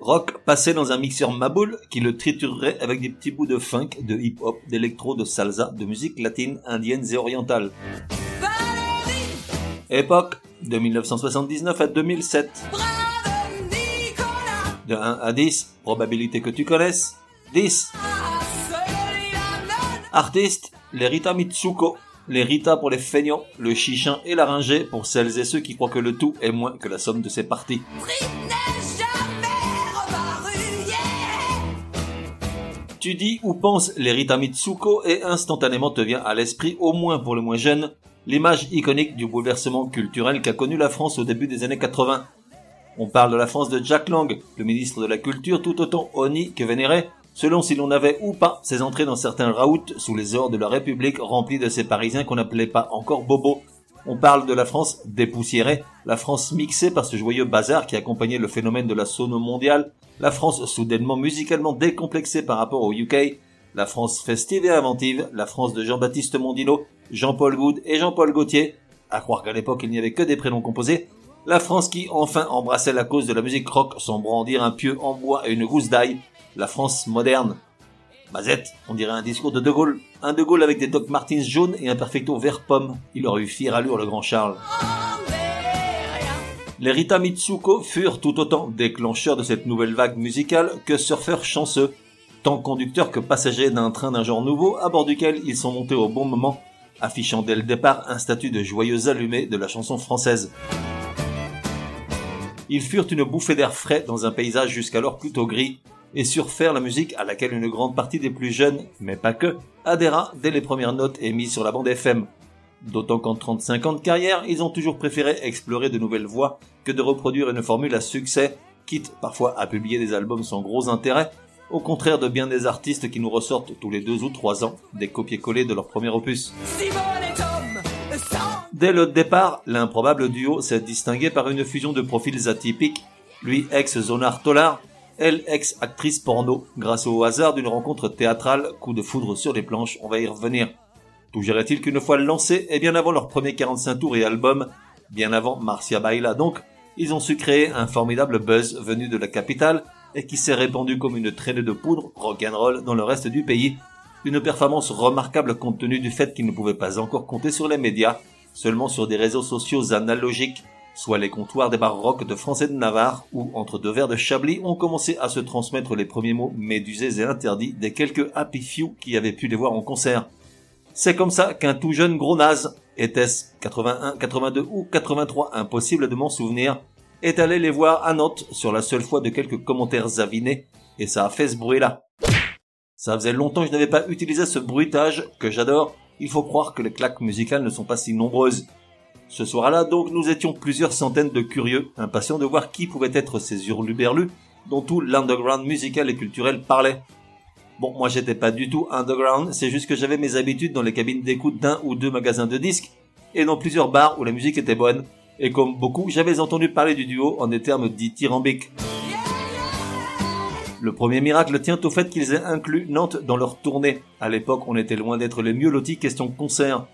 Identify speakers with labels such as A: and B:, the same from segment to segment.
A: rock passé dans un mixeur Maboule qui le triturerait avec des petits bouts de funk, de hip-hop, d'électro, de salsa, de musique latine, indienne et orientale. Époque de 1979 à 2007. De 1 à 10, probabilité que tu connaisses, 10. Artiste, les Rita Mitsuko, les Rita pour les feignants, le chichin et la ringée pour celles et ceux qui croient que le tout est moins que la somme de ses parties. Tu dis ou penses les Rita Mitsuko et instantanément te vient à l'esprit, au moins pour le moins jeune, l'image iconique du bouleversement culturel qu'a connu la France au début des années 80. On parle de la France de Jack Lang, le ministre de la Culture tout autant honni que vénéré, selon si l'on avait ou pas ses entrées dans certains raouts sous les ors de la République remplis de ces Parisiens qu'on n'appelait pas encore bobos. On parle de la France dépoussiérée, la France mixée par ce joyeux bazar qui accompagnait le phénomène de la sono mondiale, la France soudainement musicalement décomplexée par rapport au UK, la France festive et inventive, la France de Jean-Baptiste Mondino, Jean-Paul Goud et Jean-Paul Gaultier, à croire qu'à l'époque il n'y avait que des prénoms composés, la France qui enfin embrassait la cause de la musique rock sans brandir un pieu en bois et une gousse d'ail, la France moderne. Mazette, on dirait un discours de De Gaulle, un De Gaulle avec des Doc Martins jaunes et un perfecto vert pomme, il aurait eu fière allure le grand Charles. Les Rita Mitsuko furent tout autant déclencheurs de cette nouvelle vague musicale que surfeurs chanceux, tant conducteurs que passagers d'un train d'un genre nouveau à bord duquel ils sont montés au bon moment, affichant dès le départ un statut de joyeux allumé de la chanson française. Ils furent une bouffée d'air frais dans un paysage jusqu'alors plutôt gris, et surfèrent la musique à laquelle une grande partie des plus jeunes, mais pas que, adhéra dès les premières notes émises sur la bande FM, D'autant qu'en 35 ans de carrière, ils ont toujours préféré explorer de nouvelles voies que de reproduire une formule à succès, quitte parfois à publier des albums sans gros intérêt, au contraire de bien des artistes qui nous ressortent tous les deux ou trois ans des copier-coller de leur premier opus. Dès le départ, l'improbable duo s'est distingué par une fusion de profils atypiques, lui ex-Zonar Tolar, elle ex-actrice porno, grâce au hasard d'une rencontre théâtrale, coup de foudre sur les planches, on va y revenir. Tout il qu'une fois lancés, et bien avant leur premier 45 tours et album, bien avant Marcia Baila donc, ils ont su créer un formidable buzz venu de la capitale et qui s'est répandu comme une traînée de poudre rock'n'roll dans le reste du pays. Une performance remarquable compte tenu du fait qu'ils ne pouvaient pas encore compter sur les médias, seulement sur des réseaux sociaux analogiques, soit les comptoirs des bars rock de Français de Navarre, où, entre deux verres de Chablis, ont commencé à se transmettre les premiers mots médusés et interdits des quelques happy few qui avaient pu les voir en concert. C'est comme ça qu'un tout jeune gros naze, était-ce 81, 82 ou 83, impossible de m'en souvenir, est allé les voir à Nantes sur la seule foi de quelques commentaires avinés, et ça a fait ce bruit-là. Ça faisait longtemps que je n'avais pas utilisé ce bruitage que j'adore. Il faut croire que les claques musicales ne sont pas si nombreuses. Ce soir-là, donc, nous étions plusieurs centaines de curieux, impatients de voir qui pouvaient être ces hurluberlus dont tout l'underground musical et culturel parlait. Bon, moi j'étais pas du tout underground, c'est juste que j'avais mes habitudes dans les cabines d'écoute d'un ou deux magasins de disques, et dans plusieurs bars où la musique était bonne. Et comme beaucoup, j'avais entendu parler du duo en des termes dits tyrambiques. Le premier miracle tient au fait qu'ils aient inclus Nantes dans leur tournée. À l'époque, on était loin d'être les mieux lotis question concert.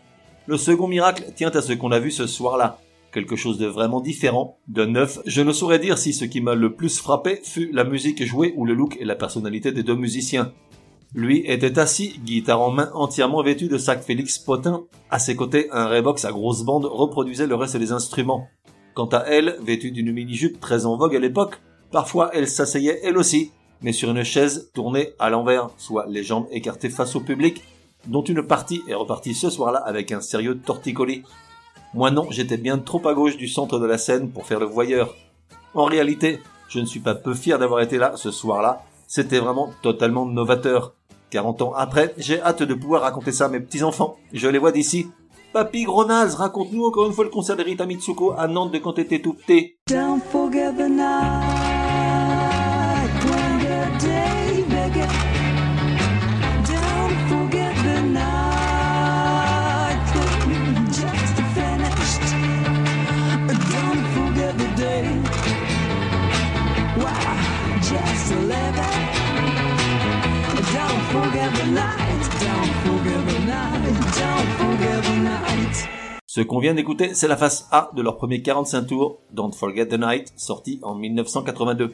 A: Le second miracle tient à ce qu'on a vu ce soir-là. Quelque chose de vraiment différent, de neuf. Je ne saurais dire si ce qui m'a le plus frappé fut la musique jouée ou le look et la personnalité des deux musiciens. Lui était assis, guitare en main, entièrement vêtu de sac Félix Potin. À ses côtés, un Reeboks à grosse bande reproduisait le reste des instruments. Quant à elle, vêtue d'une mini-jupe très en vogue à l'époque, parfois elle s'asseyait elle aussi, mais sur une chaise tournée à l'envers, soit les jambes écartées face au public, dont une partie est repartie ce soir-là avec un sérieux torticolis. Moi non, j'étais bien trop à gauche du centre de la scène pour faire le voyeur. En réalité, je ne suis pas peu fier d'avoir été là ce soir-là, c'était vraiment totalement novateur. 40 ans après, j'ai hâte de pouvoir raconter ça à mes petits-enfants. Je les vois d'ici. Papy Gronaz, raconte-nous encore une fois le concert de Rita Mitsuko à Nantes de quand t'étais tout petit. Ce qu'on vient d'écouter, c'est la face A de leur premier 45 tours, Don't Forget the Night, sorti en 1982.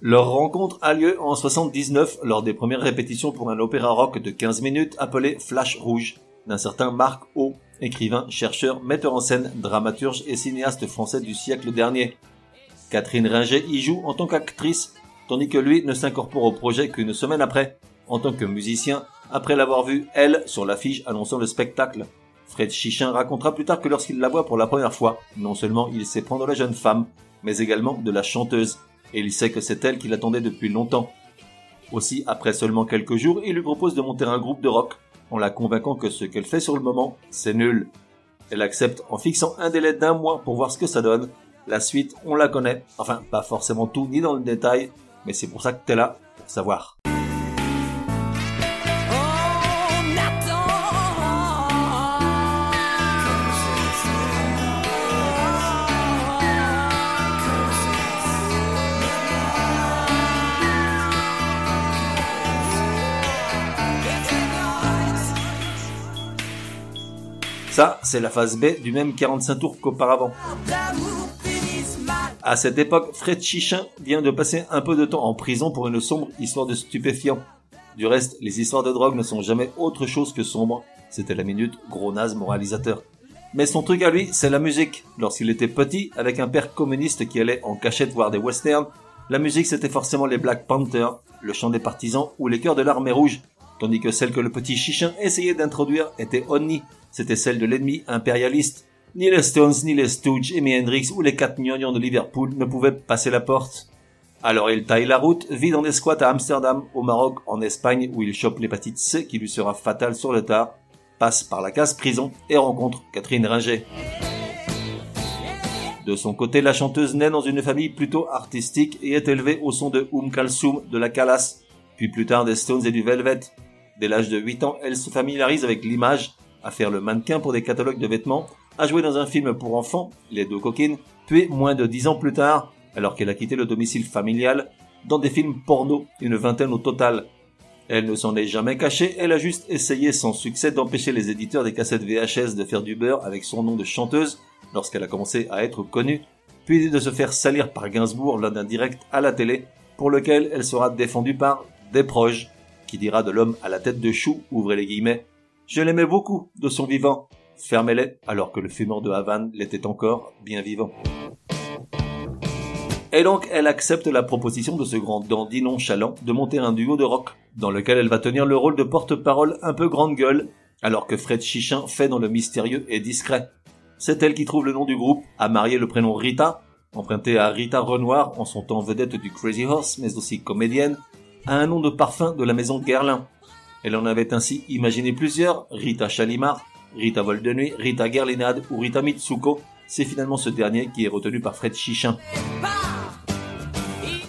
A: Leur rencontre a lieu en 79 lors des premières répétitions pour un opéra rock de 15 minutes appelé Flash Rouge d'un certain Marc O, écrivain, chercheur, metteur en scène, dramaturge et cinéaste français du siècle dernier. Catherine Ringer y joue en tant qu'actrice, tandis que lui ne s'incorpore au projet qu'une semaine après, en tant que musicien, après l'avoir vu, elle, sur l'affiche annonçant le spectacle. Fred Chichin racontera plus tard que lorsqu'il la voit pour la première fois, non seulement il sait prendre la jeune femme, mais également de la chanteuse, et il sait que c'est elle qui l'attendait depuis longtemps. Aussi, après seulement quelques jours, il lui propose de monter un groupe de rock, en la convainquant que ce qu'elle fait sur le moment, c'est nul. Elle accepte en fixant un délai d'un mois pour voir ce que ça donne. La suite, on la connaît. Enfin, pas forcément tout ni dans le détail, mais c'est pour ça que t'es là, pour savoir. Ça, c'est la phase B du même 45 tours qu'auparavant. À cette époque, Fred Chichin vient de passer un peu de temps en prison pour une sombre histoire de stupéfiants. Du reste, les histoires de drogue ne sont jamais autre chose que sombres. C'était la minute gros naze moralisateur. Mais son truc à lui, c'est la musique. Lorsqu'il était petit, avec un père communiste qui allait en cachette voir des westerns, la musique c'était forcément les Black Panthers, le chant des partisans ou les chœurs de l'armée rouge, tandis que celle que le petit Chichin essayait d'introduire était Onni, c'était celle de l'ennemi impérialiste. Ni les Stones, ni les Stooges, Amy Hendrix ou les quatre gnangnans de Liverpool ne pouvaient passer la porte. Alors il taille la route, vit dans des squats à Amsterdam, au Maroc, en Espagne, où il chope l'hépatite C qui lui sera fatale sur le tard, passe par la case prison et rencontre Catherine Ringer. De son côté, la chanteuse naît dans une famille plutôt artistique et est élevée au son de Um Kalsum de la Calas, puis plus tard des Stones et du Velvet. Dès l'âge de 8 ans, elle se familiarise avec l'image à faire le mannequin pour des catalogues de vêtements, à jouer dans un film pour enfants, Les deux coquines, puis moins de dix ans plus tard, alors qu'elle a quitté le domicile familial, dans des films porno, une vingtaine au total. Elle ne s'en est jamais cachée, elle a juste essayé sans succès d'empêcher les éditeurs des cassettes VHS de faire du beurre avec son nom de chanteuse lorsqu'elle a commencé à être connue, puis de se faire salir par Gainsbourg lors d'un direct à la télé, pour lequel elle sera défendue par des proches, qui dira de l'homme à la tête de chou, ouvrez les guillemets, je l'aimais beaucoup de son vivant. Fermez-les alors que le fumeur de Havane l'était encore bien vivant. Et donc, elle accepte la proposition de ce grand dandy nonchalant de monter un duo de rock, dans lequel elle va tenir le rôle de porte-parole un peu grande gueule, alors que Fred Chichin fait dans le mystérieux et discret. C'est elle qui trouve le nom du groupe, a marié le prénom Rita, emprunté à Rita Renoir en son temps vedette du Crazy Horse, mais aussi comédienne, à un nom de parfum de la maison Guerlain, elle en avait ainsi imaginé plusieurs, Rita Chalimar, Rita Vol de Nuit, Rita Gerlinade ou Rita Mitsuko. C'est finalement ce dernier qui est retenu par Fred Chichin.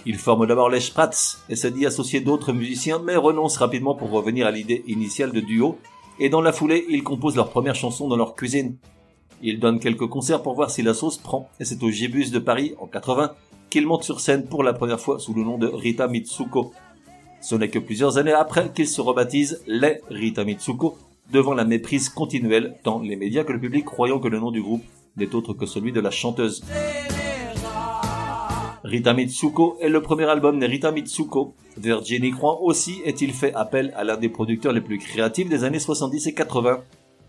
A: Il forme d'abord les Spratz et se dit associé d'autres musiciens, mais renonce rapidement pour revenir à l'idée initiale de duo. Et dans la foulée, ils composent leur première chanson dans leur cuisine. Ils donnent quelques concerts pour voir si la sauce prend, et c'est au Gibus de Paris, en 80, qu'ils montent sur scène pour la première fois sous le nom de Rita Mitsuko. Ce n'est que plusieurs années après qu'ils se rebaptisent les Rita Mitsuko, devant la méprise continuelle, tant les médias que le public croyant que le nom du groupe n'est autre que celui de la chanteuse. Rita Mitsuko est le premier album de Rita Mitsuko. Virginie croit aussi est-il fait appel à l'un des producteurs les plus créatifs des années 70 et 80,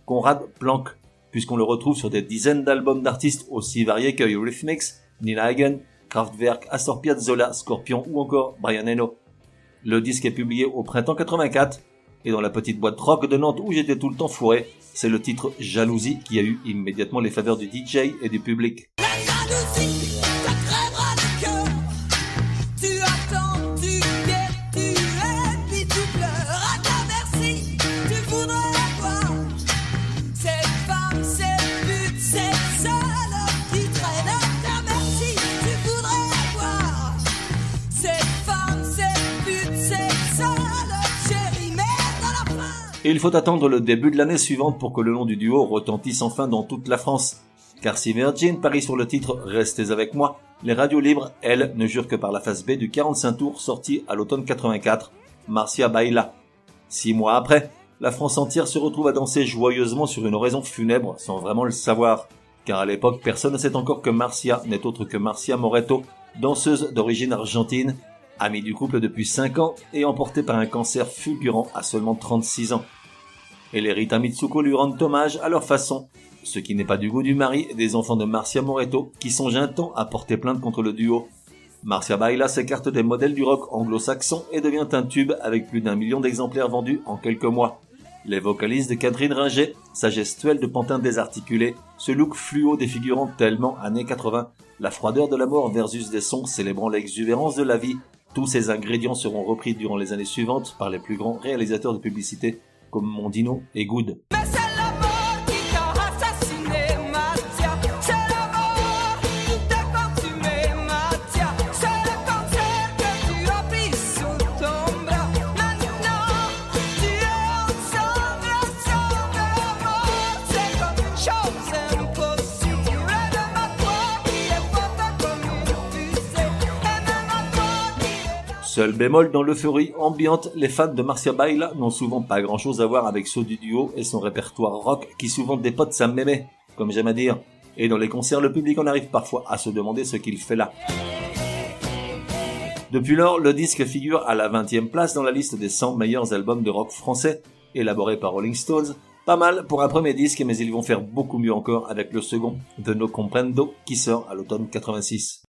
A: Conrad Planck, puisqu'on le retrouve sur des dizaines d'albums d'artistes aussi variés que Eurythmics, Nina Hagen, Kraftwerk, Astor Piazzolla, Scorpion ou encore Brian Eno. Le disque est publié au printemps 84 et dans la petite boîte rock de Nantes où j'étais tout le temps fourré, c'est le titre Jalousie qui a eu immédiatement les faveurs du DJ et du public. Et il faut attendre le début de l'année suivante pour que le nom du duo retentisse enfin dans toute la France. Car si Virgin parie sur le titre Restez avec moi, les radios libres, elles, ne jurent que par la phase B du 45 tours sorti à l'automne 84, Marcia Baila. Six mois après, la France entière se retrouve à danser joyeusement sur une oraison funèbre sans vraiment le savoir, car à l'époque personne ne sait encore que Marcia n'est autre que Marcia Moreto, danseuse d'origine argentine, amie du couple depuis 5 ans et emportée par un cancer fulgurant à seulement 36 ans. Et les Rita Mitsuko lui rendent hommage à leur façon, ce qui n'est pas du goût du mari des enfants de Marcia Moreto qui songent un temps à porter plainte contre le duo. Marcia Baila s'écarte des modèles du rock anglo-saxon et devient un tube avec plus d'un million d'exemplaires vendus en quelques mois. Les vocalistes de Catherine Ringer, sa gestuelle de pantin désarticulé, ce look fluo défigurant tellement années 80, la froideur de la mort versus des sons célébrant l'exubérance de la vie, tous ces ingrédients seront repris durant les années suivantes par les plus grands réalisateurs de publicité comme Mondino et Good. Seul bémol dans l'euphorie ambiante, les fans de Marcia Baila n'ont souvent pas grand chose à voir avec ceux du duo et son répertoire rock qui souvent dépote sa mémé, comme j'aime à dire. Et dans les concerts, le public en arrive parfois à se demander ce qu'il fait là. Depuis lors, le disque figure à la 20e place dans la liste des 100 meilleurs albums de rock français, élaboré par Rolling Stones. Pas mal pour un premier disque, mais ils vont faire beaucoup mieux encore avec le second, de No Comprendo, qui sort à l'automne 86.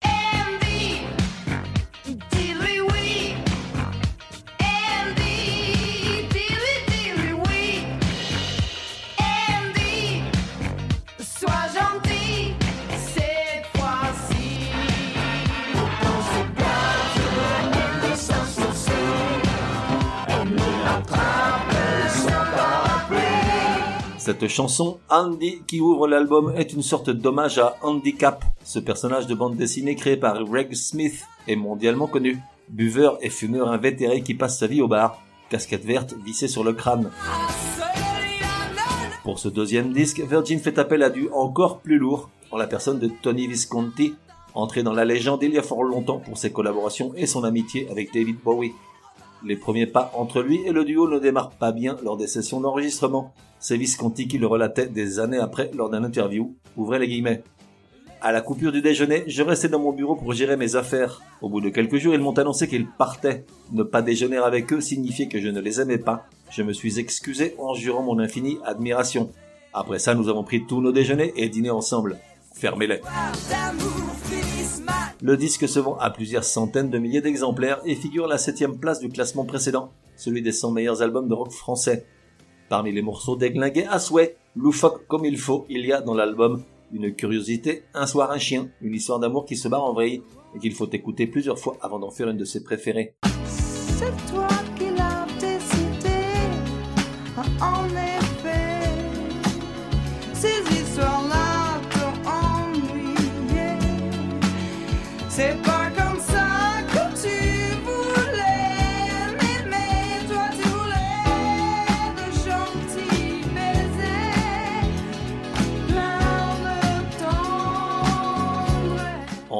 A: Cette chanson, Andy, qui ouvre l'album, est une sorte d'hommage à Handicap, ce personnage de bande dessinée créé par Greg Smith et mondialement connu. Buveur et fumeur invétéré qui passe sa vie au bar, casquette verte vissée sur le crâne. Pour ce deuxième disque, Virgin fait appel à du encore plus lourd, en la personne de Tony Visconti, entré dans la légende il y a fort longtemps pour ses collaborations et son amitié avec David Bowie. Les premiers pas entre lui et le duo ne démarrent pas bien lors des sessions d'enregistrement. C'est Visconti qui le relatait des années après lors d'un interview. Ouvrez les guillemets. À la coupure du déjeuner, je restais dans mon bureau pour gérer mes affaires. Au bout de quelques jours, ils m'ont annoncé qu'ils partaient. Ne pas déjeuner avec eux signifiait que je ne les aimais pas. Je me suis excusé en jurant mon infinie admiration. Après ça, nous avons pris tous nos déjeuners et dîné ensemble. Fermez-les. Le disque se vend à plusieurs centaines de milliers d'exemplaires et figure à la septième place du classement précédent, celui des 100 meilleurs albums de rock français. Parmi les morceaux déglingués à souhait, loufoque comme il faut, il y a dans l'album une curiosité, un soir un chien, une histoire d'amour qui se barre en vrille et qu'il faut écouter plusieurs fois avant d'en faire une de ses préférées.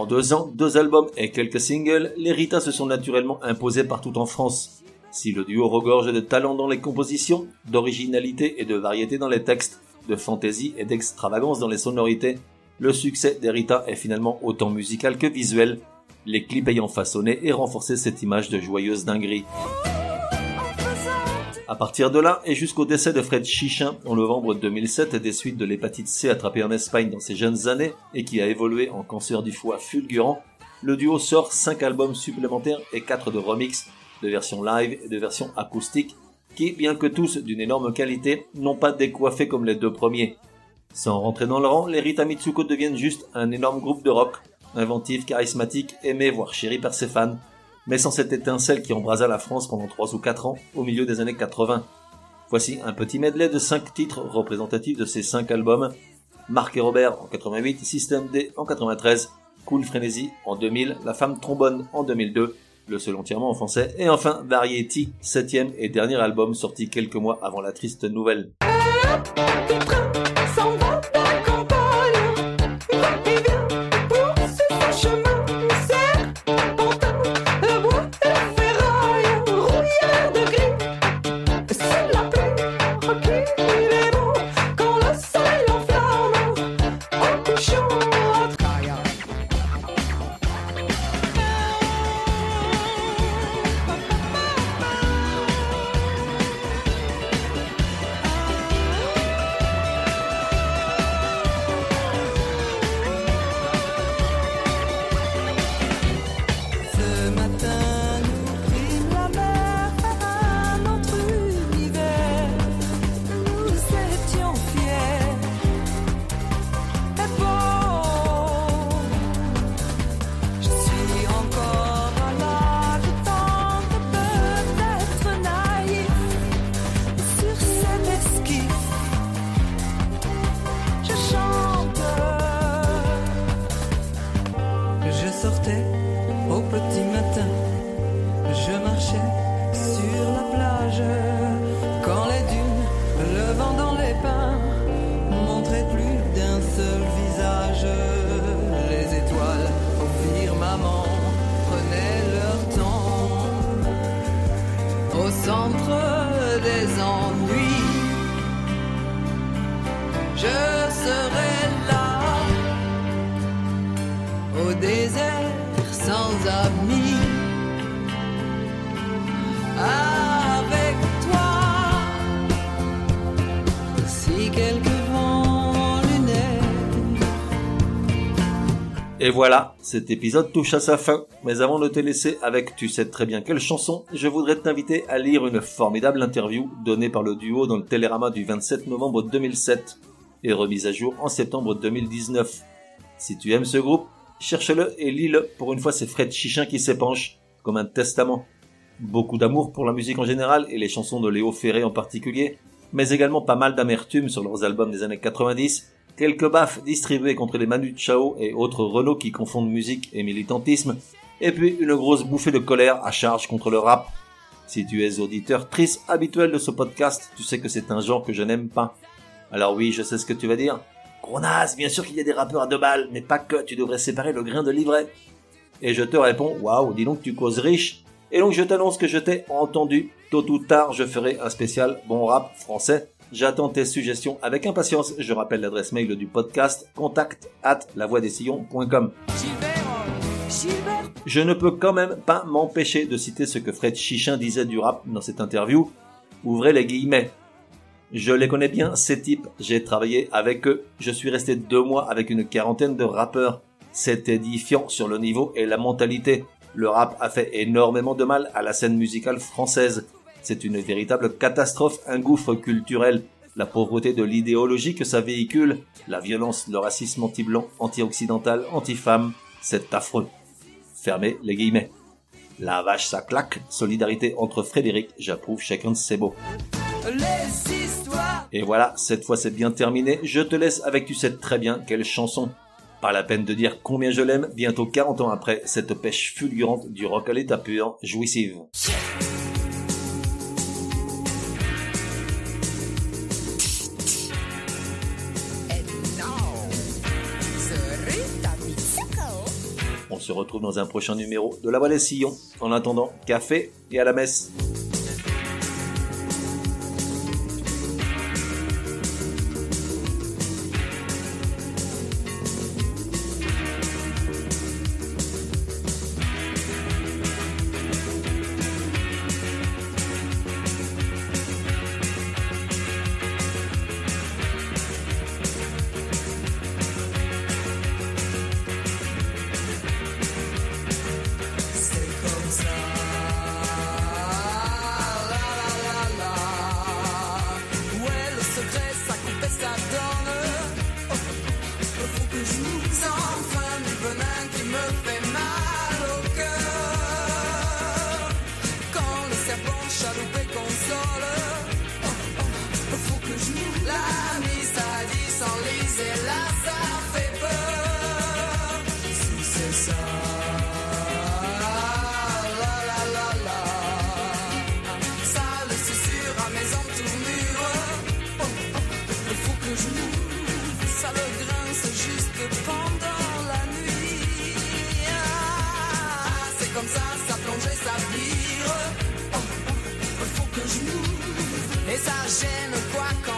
A: Deux ans, deux albums et quelques singles, les Rita se sont naturellement imposés partout en France. Si le duo regorge de talent dans les compositions, d'originalité et de variété dans les textes, de fantaisie et d'extravagance dans les sonorités, le succès des Rita est finalement autant musical que visuel, les clips ayant façonné et renforcé cette image de joyeuse dinguerie. À partir de là, et jusqu'au décès de Fred Chichin en novembre 2007 des suites de l'hépatite C attrapée en Espagne dans ses jeunes années et qui a évolué en cancer du foie fulgurant, le duo sort 5 albums supplémentaires et 4 de remix, de versions live et de versions acoustiques, qui, bien que tous d'une énorme qualité, n'ont pas décoiffé comme les deux premiers. Sans rentrer dans le rang, les Rita Mitsuko deviennent juste un énorme groupe de rock, inventif, charismatique, aimé voire chéri par ses fans, mais sans cette étincelle qui embrasa la France pendant 3 ou 4 ans au milieu des années 80. Voici un petit medley de 5 titres représentatifs de ces 5 albums. Marc et Robert en 88, System D en 93, Cool Frenzy en 2000, La Femme Trombone en 2002, le seul entièrement en français, et enfin Variety, septième et dernier album sorti quelques mois avant la triste nouvelle.
B: centre des ennuis. Je serai là au désert sans amis. Avec toi, si quelques vents lunaires. Et
A: voilà, cet épisode touche à sa fin. Mais avant de te laisser avec tu sais très bien quelle chanson, je voudrais t'inviter à lire une formidable interview donnée par le duo dans le Télérama du 27 novembre 2007 et remise à jour en septembre 2019. Si tu aimes ce groupe, cherche-le et lis-le. Pour une fois, c'est Fred Chichin qui s'épanche, comme un testament. Beaucoup d'amour pour la musique en général et les chansons de Léo Ferré en particulier, mais également pas mal d'amertume sur leurs albums des années 90 quelques baffes distribuées contre les Manu Chao et autres Renault qui confondent musique et militantisme, et puis une grosse bouffée de colère à charge contre le rap. Si tu es auditeur triste habituel de ce podcast, tu sais que c'est un genre que je n'aime pas. Alors oui, je sais ce que tu vas dire. Gros bien sûr qu'il y a des rappeurs à deux balles, mais pas que, tu devrais séparer le grain de l'ivraie. Et je te réponds, waouh, dis donc tu causes riche. Et donc je t'annonce que je t'ai entendu. Tôt ou tard, je ferai un spécial bon rap français J'attends tes suggestions avec impatience. Je rappelle l'adresse mail du podcast contact at. Je ne peux quand même pas m'empêcher de citer ce que Fred Chichin disait du rap dans cette interview. Ouvrez les guillemets. Je les connais bien, ces types. J'ai travaillé avec eux. Je suis resté deux mois avec une quarantaine de rappeurs. C'est édifiant sur le niveau et la mentalité. Le rap a fait énormément de mal à la scène musicale française. C'est une véritable catastrophe, un gouffre culturel. La pauvreté de l'idéologie que ça véhicule, la violence, le racisme anti-blanc, anti-occidental, anti-femme, c'est affreux. Fermez les guillemets. La vache ça claque, solidarité entre Frédéric, j'approuve chacun de ses mots. Et voilà, cette fois c'est bien terminé, je te laisse avec tu sais très bien quelle chanson. Pas la peine de dire combien je l'aime, bientôt 40 ans après, cette pêche fulgurante du rock à l'état pur, jouissive. Se retrouve dans un prochain numéro de La Voix des Sillons. En attendant, café et à la messe.
C: Et ça gêne quoi quand